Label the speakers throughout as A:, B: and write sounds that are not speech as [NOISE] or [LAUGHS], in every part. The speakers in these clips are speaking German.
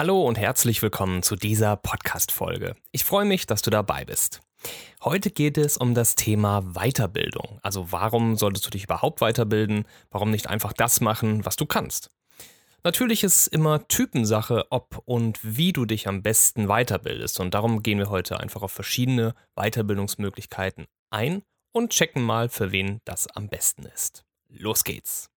A: Hallo und herzlich willkommen zu dieser Podcast-Folge. Ich freue mich, dass du dabei bist. Heute geht es um das Thema Weiterbildung. Also warum solltest du dich überhaupt weiterbilden? Warum nicht einfach das machen, was du kannst? Natürlich ist immer Typensache, ob und wie du dich am besten weiterbildest. Und darum gehen wir heute einfach auf verschiedene Weiterbildungsmöglichkeiten ein und checken mal, für wen das am besten ist. Los geht's!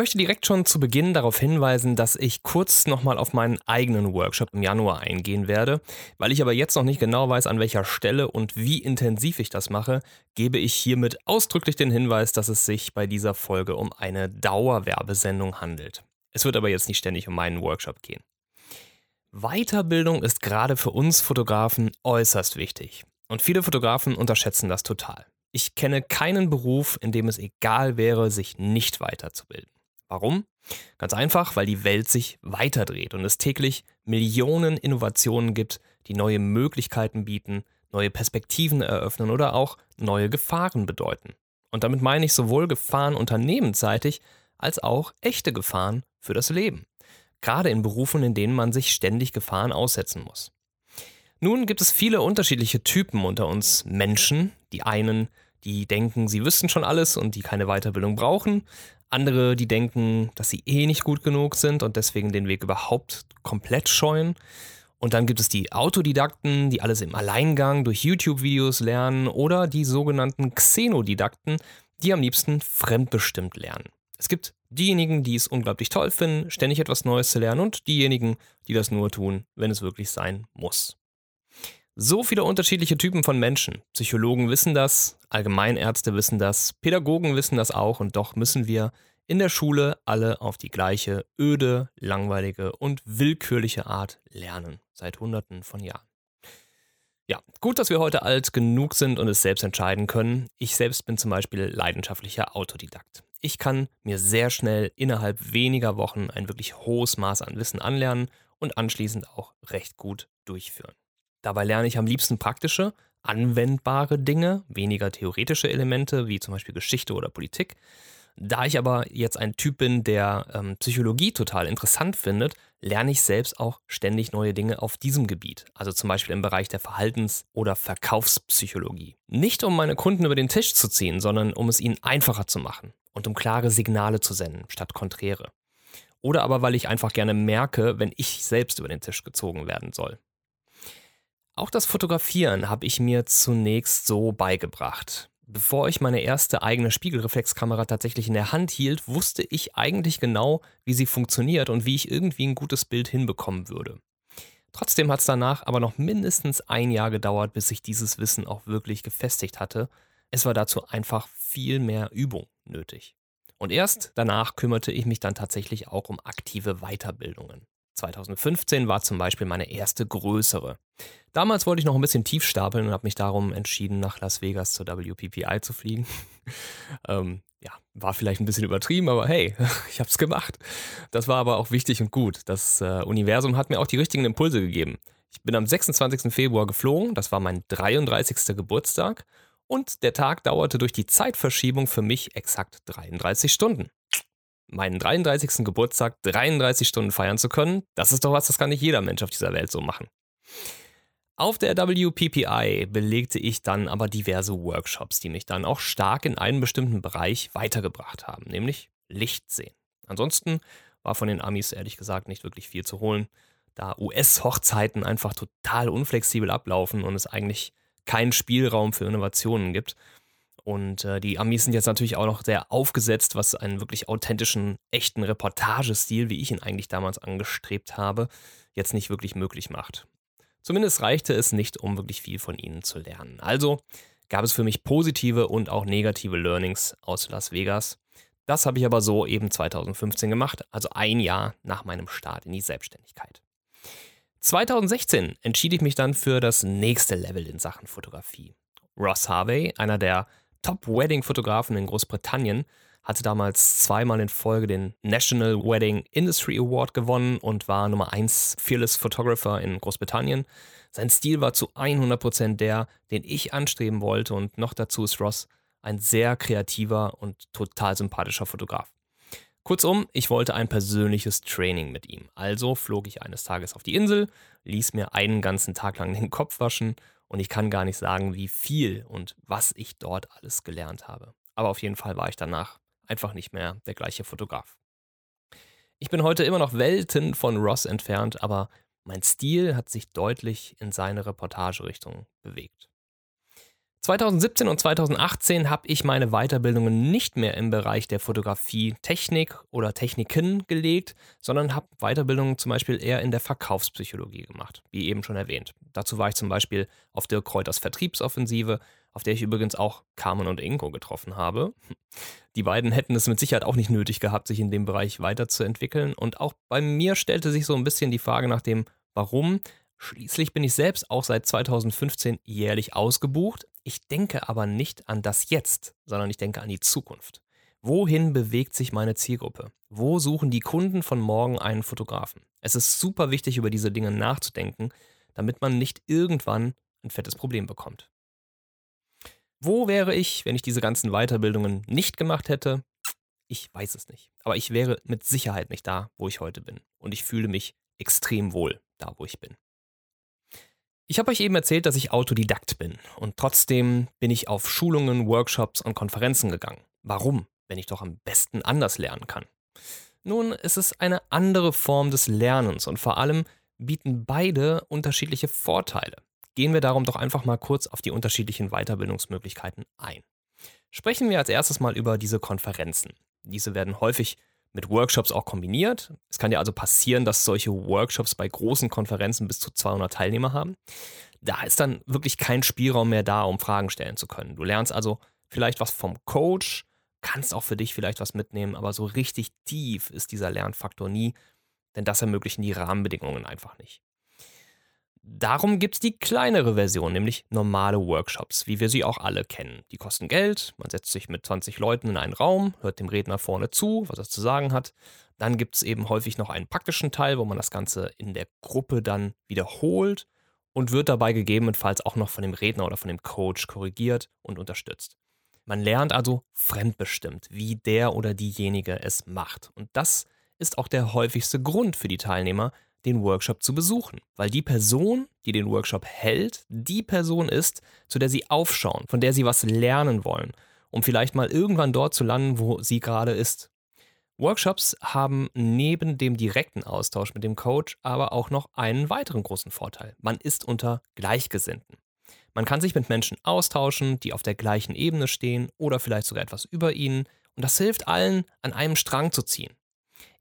A: Möchte direkt schon zu Beginn darauf hinweisen, dass ich kurz nochmal auf meinen eigenen Workshop im Januar eingehen werde. Weil ich aber jetzt noch nicht genau weiß, an welcher Stelle und wie intensiv ich das mache, gebe ich hiermit ausdrücklich den Hinweis, dass es sich bei dieser Folge um eine Dauerwerbesendung handelt. Es wird aber jetzt nicht ständig um meinen Workshop gehen. Weiterbildung ist gerade für uns Fotografen äußerst wichtig. Und viele Fotografen unterschätzen das total. Ich kenne keinen Beruf, in dem es egal wäre, sich nicht weiterzubilden. Warum? Ganz einfach, weil die Welt sich weiterdreht und es täglich Millionen Innovationen gibt, die neue Möglichkeiten bieten, neue Perspektiven eröffnen oder auch neue Gefahren bedeuten. Und damit meine ich sowohl Gefahren unternehmensseitig als auch echte Gefahren für das Leben. Gerade in Berufen, in denen man sich ständig Gefahren aussetzen muss. Nun gibt es viele unterschiedliche Typen unter uns Menschen. Die einen, die denken, sie wüssten schon alles und die keine Weiterbildung brauchen. Andere, die denken, dass sie eh nicht gut genug sind und deswegen den Weg überhaupt komplett scheuen. Und dann gibt es die Autodidakten, die alles im Alleingang durch YouTube-Videos lernen oder die sogenannten Xenodidakten, die am liebsten fremdbestimmt lernen. Es gibt diejenigen, die es unglaublich toll finden, ständig etwas Neues zu lernen und diejenigen, die das nur tun, wenn es wirklich sein muss. So viele unterschiedliche Typen von Menschen. Psychologen wissen das, Allgemeinärzte wissen das, Pädagogen wissen das auch und doch müssen wir in der Schule alle auf die gleiche öde, langweilige und willkürliche Art lernen. Seit Hunderten von Jahren. Ja, gut, dass wir heute alt genug sind und es selbst entscheiden können. Ich selbst bin zum Beispiel leidenschaftlicher Autodidakt. Ich kann mir sehr schnell innerhalb weniger Wochen ein wirklich hohes Maß an Wissen anlernen und anschließend auch recht gut durchführen. Dabei lerne ich am liebsten praktische, anwendbare Dinge, weniger theoretische Elemente wie zum Beispiel Geschichte oder Politik. Da ich aber jetzt ein Typ bin, der ähm, Psychologie total interessant findet, lerne ich selbst auch ständig neue Dinge auf diesem Gebiet, also zum Beispiel im Bereich der Verhaltens- oder Verkaufspsychologie. Nicht um meine Kunden über den Tisch zu ziehen, sondern um es ihnen einfacher zu machen und um klare Signale zu senden, statt konträre. Oder aber weil ich einfach gerne merke, wenn ich selbst über den Tisch gezogen werden soll. Auch das Fotografieren habe ich mir zunächst so beigebracht. Bevor ich meine erste eigene Spiegelreflexkamera tatsächlich in der Hand hielt, wusste ich eigentlich genau, wie sie funktioniert und wie ich irgendwie ein gutes Bild hinbekommen würde. Trotzdem hat es danach aber noch mindestens ein Jahr gedauert, bis ich dieses Wissen auch wirklich gefestigt hatte. Es war dazu einfach viel mehr Übung nötig. Und erst danach kümmerte ich mich dann tatsächlich auch um aktive Weiterbildungen. 2015 war zum Beispiel meine erste größere. Damals wollte ich noch ein bisschen tief stapeln und habe mich darum entschieden, nach Las Vegas zur WPPI zu fliegen. [LAUGHS] ähm, ja, war vielleicht ein bisschen übertrieben, aber hey, [LAUGHS] ich habe es gemacht. Das war aber auch wichtig und gut. Das äh, Universum hat mir auch die richtigen Impulse gegeben. Ich bin am 26. Februar geflogen, das war mein 33. Geburtstag und der Tag dauerte durch die Zeitverschiebung für mich exakt 33 Stunden meinen 33. Geburtstag 33 Stunden feiern zu können, das ist doch was, das kann nicht jeder Mensch auf dieser Welt so machen. Auf der WPPI belegte ich dann aber diverse Workshops, die mich dann auch stark in einen bestimmten Bereich weitergebracht haben, nämlich Licht sehen. Ansonsten war von den Amis ehrlich gesagt nicht wirklich viel zu holen, da US-Hochzeiten einfach total unflexibel ablaufen und es eigentlich keinen Spielraum für Innovationen gibt. Und äh, die Amis sind jetzt natürlich auch noch sehr aufgesetzt, was einen wirklich authentischen, echten Reportagestil, wie ich ihn eigentlich damals angestrebt habe, jetzt nicht wirklich möglich macht. Zumindest reichte es nicht, um wirklich viel von ihnen zu lernen. Also gab es für mich positive und auch negative Learnings aus Las Vegas. Das habe ich aber so eben 2015 gemacht, also ein Jahr nach meinem Start in die Selbstständigkeit. 2016 entschied ich mich dann für das nächste Level in Sachen Fotografie. Ross Harvey, einer der Top-Wedding-Fotografen in Großbritannien, hatte damals zweimal in Folge den National Wedding Industry Award gewonnen und war Nummer 1 Fearless Photographer in Großbritannien. Sein Stil war zu 100% der, den ich anstreben wollte und noch dazu ist Ross ein sehr kreativer und total sympathischer Fotograf. Kurzum, ich wollte ein persönliches Training mit ihm. Also flog ich eines Tages auf die Insel, ließ mir einen ganzen Tag lang den Kopf waschen und ich kann gar nicht sagen, wie viel und was ich dort alles gelernt habe. Aber auf jeden Fall war ich danach einfach nicht mehr der gleiche Fotograf. Ich bin heute immer noch Welten von Ross entfernt, aber mein Stil hat sich deutlich in seine Reportagerichtung bewegt. 2017 und 2018 habe ich meine Weiterbildungen nicht mehr im Bereich der Fotografie Technik oder Techniken gelegt, sondern habe Weiterbildungen zum Beispiel eher in der Verkaufspsychologie gemacht, wie eben schon erwähnt. Dazu war ich zum Beispiel auf Dirk Kräuters Vertriebsoffensive, auf der ich übrigens auch Carmen und Ingo getroffen habe. Die beiden hätten es mit Sicherheit auch nicht nötig gehabt, sich in dem Bereich weiterzuentwickeln. Und auch bei mir stellte sich so ein bisschen die Frage nach dem Warum. Schließlich bin ich selbst auch seit 2015 jährlich ausgebucht, ich denke aber nicht an das Jetzt, sondern ich denke an die Zukunft. Wohin bewegt sich meine Zielgruppe? Wo suchen die Kunden von morgen einen Fotografen? Es ist super wichtig, über diese Dinge nachzudenken, damit man nicht irgendwann ein fettes Problem bekommt. Wo wäre ich, wenn ich diese ganzen Weiterbildungen nicht gemacht hätte? Ich weiß es nicht. Aber ich wäre mit Sicherheit nicht da, wo ich heute bin. Und ich fühle mich extrem wohl da, wo ich bin. Ich habe euch eben erzählt, dass ich Autodidakt bin und trotzdem bin ich auf Schulungen, Workshops und Konferenzen gegangen. Warum, wenn ich doch am besten anders lernen kann? Nun, es ist eine andere Form des Lernens und vor allem bieten beide unterschiedliche Vorteile. Gehen wir darum doch einfach mal kurz auf die unterschiedlichen Weiterbildungsmöglichkeiten ein. Sprechen wir als erstes mal über diese Konferenzen. Diese werden häufig mit Workshops auch kombiniert. Es kann ja also passieren, dass solche Workshops bei großen Konferenzen bis zu 200 Teilnehmer haben. Da ist dann wirklich kein Spielraum mehr da, um Fragen stellen zu können. Du lernst also vielleicht was vom Coach, kannst auch für dich vielleicht was mitnehmen, aber so richtig tief ist dieser Lernfaktor nie, denn das ermöglichen die Rahmenbedingungen einfach nicht. Darum gibt es die kleinere Version, nämlich normale Workshops, wie wir sie auch alle kennen. Die kosten Geld, man setzt sich mit 20 Leuten in einen Raum, hört dem Redner vorne zu, was er zu sagen hat. Dann gibt es eben häufig noch einen praktischen Teil, wo man das Ganze in der Gruppe dann wiederholt und wird dabei gegebenenfalls auch noch von dem Redner oder von dem Coach korrigiert und unterstützt. Man lernt also fremdbestimmt, wie der oder diejenige es macht. Und das ist auch der häufigste Grund für die Teilnehmer, den Workshop zu besuchen, weil die Person, die den Workshop hält, die Person ist, zu der sie aufschauen, von der sie was lernen wollen, um vielleicht mal irgendwann dort zu landen, wo sie gerade ist. Workshops haben neben dem direkten Austausch mit dem Coach aber auch noch einen weiteren großen Vorteil. Man ist unter Gleichgesinnten. Man kann sich mit Menschen austauschen, die auf der gleichen Ebene stehen oder vielleicht sogar etwas über ihnen, und das hilft allen, an einem Strang zu ziehen.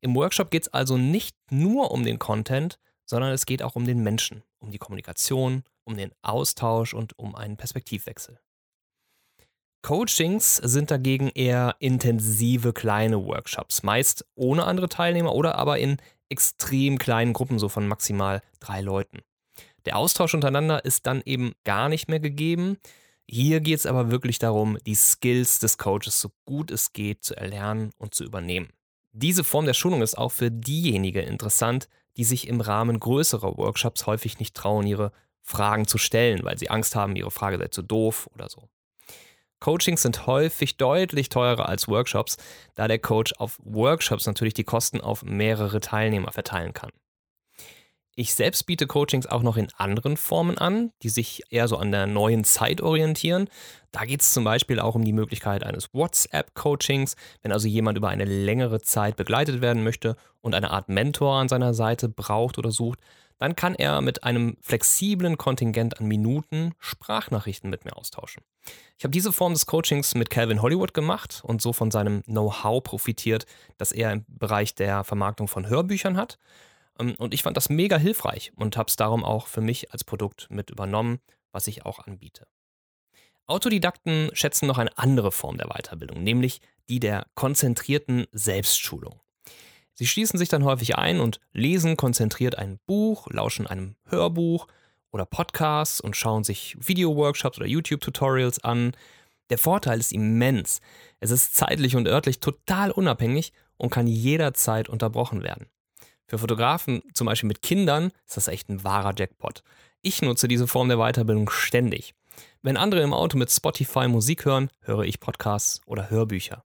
A: Im Workshop geht es also nicht nur um den Content, sondern es geht auch um den Menschen, um die Kommunikation, um den Austausch und um einen Perspektivwechsel. Coachings sind dagegen eher intensive kleine Workshops, meist ohne andere Teilnehmer oder aber in extrem kleinen Gruppen, so von maximal drei Leuten. Der Austausch untereinander ist dann eben gar nicht mehr gegeben. Hier geht es aber wirklich darum, die Skills des Coaches so gut es geht zu erlernen und zu übernehmen. Diese Form der Schulung ist auch für diejenigen interessant, die sich im Rahmen größerer Workshops häufig nicht trauen, ihre Fragen zu stellen, weil sie Angst haben, ihre Frage sei zu doof oder so. Coachings sind häufig deutlich teurer als Workshops, da der Coach auf Workshops natürlich die Kosten auf mehrere Teilnehmer verteilen kann. Ich selbst biete Coachings auch noch in anderen Formen an, die sich eher so an der neuen Zeit orientieren. Da geht es zum Beispiel auch um die Möglichkeit eines WhatsApp-Coachings, wenn also jemand über eine längere Zeit begleitet werden möchte und eine Art Mentor an seiner Seite braucht oder sucht, dann kann er mit einem flexiblen Kontingent an Minuten Sprachnachrichten mit mir austauschen. Ich habe diese Form des Coachings mit Calvin Hollywood gemacht und so von seinem Know-how profitiert, das er im Bereich der Vermarktung von Hörbüchern hat. Ähm, und ich fand das mega hilfreich und habe es darum auch für mich als Produkt mit übernommen, was ich auch anbiete. Autodidakten schätzen noch eine andere Form der Weiterbildung, nämlich die der konzentrierten Selbstschulung. Sie schließen sich dann häufig ein und lesen konzentriert ein Buch, lauschen einem Hörbuch oder Podcasts und schauen sich Video-Workshops oder YouTube-Tutorials an. Der Vorteil ist immens. Es ist zeitlich und örtlich total unabhängig und kann jederzeit unterbrochen werden. Für Fotografen, zum Beispiel mit Kindern, ist das echt ein wahrer Jackpot. Ich nutze diese Form der Weiterbildung ständig. Wenn andere im Auto mit Spotify Musik hören, höre ich Podcasts oder Hörbücher.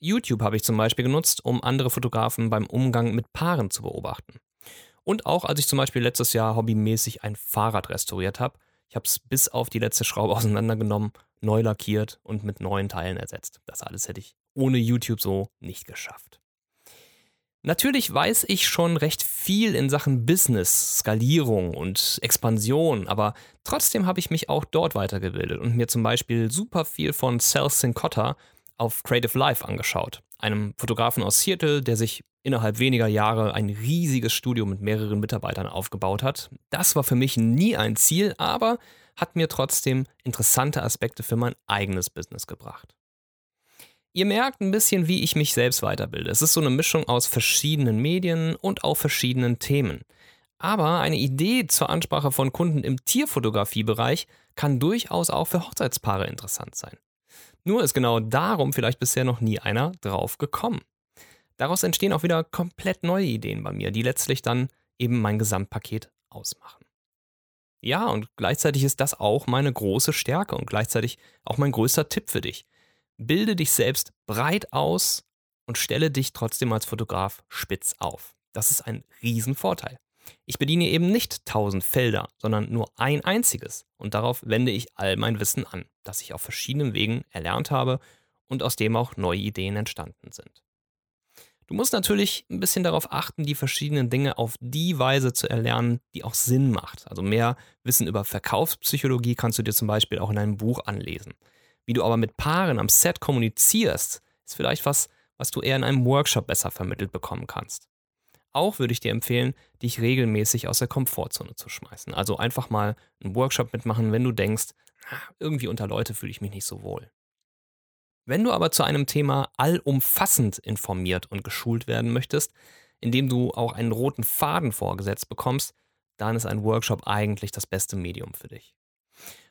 A: YouTube habe ich zum Beispiel genutzt, um andere Fotografen beim Umgang mit Paaren zu beobachten. Und auch als ich zum Beispiel letztes Jahr hobbymäßig ein Fahrrad restauriert habe. Ich habe es bis auf die letzte Schraube [LAUGHS] auseinandergenommen, neu lackiert und mit neuen Teilen ersetzt. Das alles hätte ich ohne YouTube so nicht geschafft. Natürlich weiß ich schon recht viel in Sachen Business, Skalierung und Expansion, aber trotzdem habe ich mich auch dort weitergebildet und mir zum Beispiel super viel von Sal Sincotta auf Creative Life angeschaut, einem Fotografen aus Seattle, der sich innerhalb weniger Jahre ein riesiges Studio mit mehreren Mitarbeitern aufgebaut hat. Das war für mich nie ein Ziel, aber hat mir trotzdem interessante Aspekte für mein eigenes Business gebracht. Ihr merkt ein bisschen, wie ich mich selbst weiterbilde. Es ist so eine Mischung aus verschiedenen Medien und auch verschiedenen Themen. Aber eine Idee zur Ansprache von Kunden im Tierfotografiebereich kann durchaus auch für Hochzeitspaare interessant sein. Nur ist genau darum vielleicht bisher noch nie einer drauf gekommen. Daraus entstehen auch wieder komplett neue Ideen bei mir, die letztlich dann eben mein Gesamtpaket ausmachen. Ja, und gleichzeitig ist das auch meine große Stärke und gleichzeitig auch mein größter Tipp für dich bilde dich selbst breit aus und stelle dich trotzdem als Fotograf spitz auf. Das ist ein Riesenvorteil. Ich bediene eben nicht tausend Felder, sondern nur ein einziges und darauf wende ich all mein Wissen an, das ich auf verschiedenen Wegen erlernt habe und aus dem auch neue Ideen entstanden sind. Du musst natürlich ein bisschen darauf achten, die verschiedenen Dinge auf die Weise zu erlernen, die auch Sinn macht. Also mehr Wissen über Verkaufspsychologie kannst du dir zum Beispiel auch in einem Buch anlesen. Wie du aber mit Paaren am Set kommunizierst, ist vielleicht was, was du eher in einem Workshop besser vermittelt bekommen kannst. Auch würde ich dir empfehlen, dich regelmäßig aus der Komfortzone zu schmeißen. Also einfach mal einen Workshop mitmachen, wenn du denkst, ah, irgendwie unter Leute fühle ich mich nicht so wohl. Wenn du aber zu einem Thema allumfassend informiert und geschult werden möchtest, indem du auch einen roten Faden vorgesetzt bekommst, dann ist ein Workshop eigentlich das beste Medium für dich.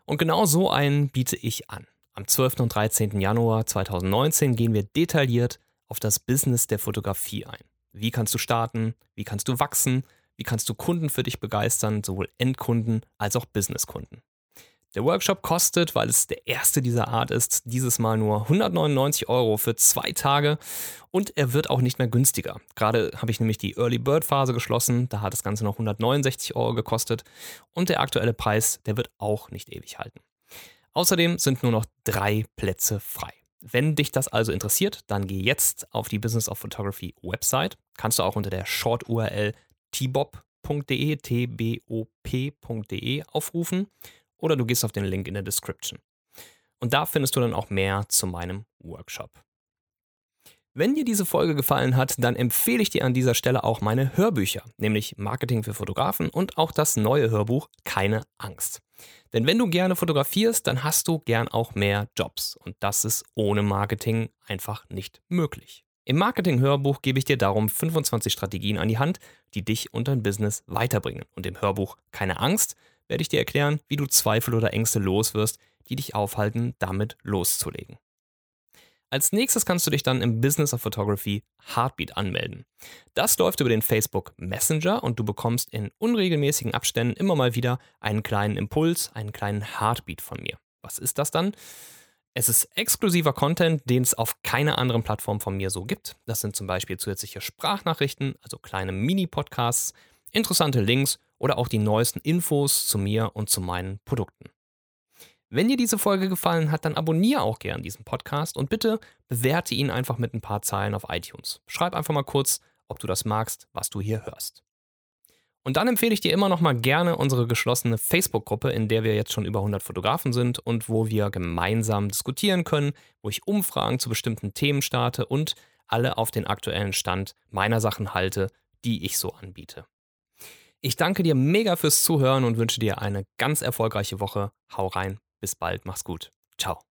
A: Und genau so einen biete ich an. Am 12. und 13. Januar 2019 gehen wir detailliert auf das Business der Fotografie ein. Wie kannst du starten? Wie kannst du wachsen? Wie kannst du Kunden für dich begeistern, sowohl Endkunden als auch Businesskunden? Der Workshop kostet, weil es der erste dieser Art ist, dieses Mal nur 199 Euro für zwei Tage und er wird auch nicht mehr günstiger. Gerade habe ich nämlich die Early Bird Phase geschlossen, da hat das Ganze noch 169 Euro gekostet und der aktuelle Preis, der wird auch nicht ewig halten. Außerdem sind nur noch drei Plätze frei. Wenn dich das also interessiert, dann geh jetzt auf die Business of Photography Website. Kannst du auch unter der Short-URL tbob.de, tbop.de aufrufen oder du gehst auf den Link in der Description. Und da findest du dann auch mehr zu meinem Workshop. Wenn dir diese Folge gefallen hat, dann empfehle ich dir an dieser Stelle auch meine Hörbücher, nämlich Marketing für Fotografen und auch das neue Hörbuch Keine Angst. Denn wenn du gerne fotografierst, dann hast du gern auch mehr Jobs. Und das ist ohne Marketing einfach nicht möglich. Im Marketing-Hörbuch gebe ich dir darum 25 Strategien an die Hand, die dich und dein Business weiterbringen. Und im Hörbuch Keine Angst werde ich dir erklären, wie du Zweifel oder Ängste loswirst, die dich aufhalten, damit loszulegen. Als nächstes kannst du dich dann im Business of Photography Heartbeat anmelden. Das läuft über den Facebook Messenger und du bekommst in unregelmäßigen Abständen immer mal wieder einen kleinen Impuls, einen kleinen Heartbeat von mir. Was ist das dann? Es ist exklusiver Content, den es auf keiner anderen Plattform von mir so gibt. Das sind zum Beispiel zusätzliche Sprachnachrichten, also kleine Mini-Podcasts, interessante Links oder auch die neuesten Infos zu mir und zu meinen Produkten. Wenn dir diese Folge gefallen hat, dann abonniere auch gern diesen Podcast und bitte bewerte ihn einfach mit ein paar Zeilen auf iTunes. Schreib einfach mal kurz, ob du das magst, was du hier hörst. Und dann empfehle ich dir immer noch mal gerne unsere geschlossene Facebook-Gruppe, in der wir jetzt schon über 100 Fotografen sind und wo wir gemeinsam diskutieren können, wo ich Umfragen zu bestimmten Themen starte und alle auf den aktuellen Stand meiner Sachen halte, die ich so anbiete. Ich danke dir mega fürs Zuhören und wünsche dir eine ganz erfolgreiche Woche. Hau rein, bis bald, mach's gut. Ciao.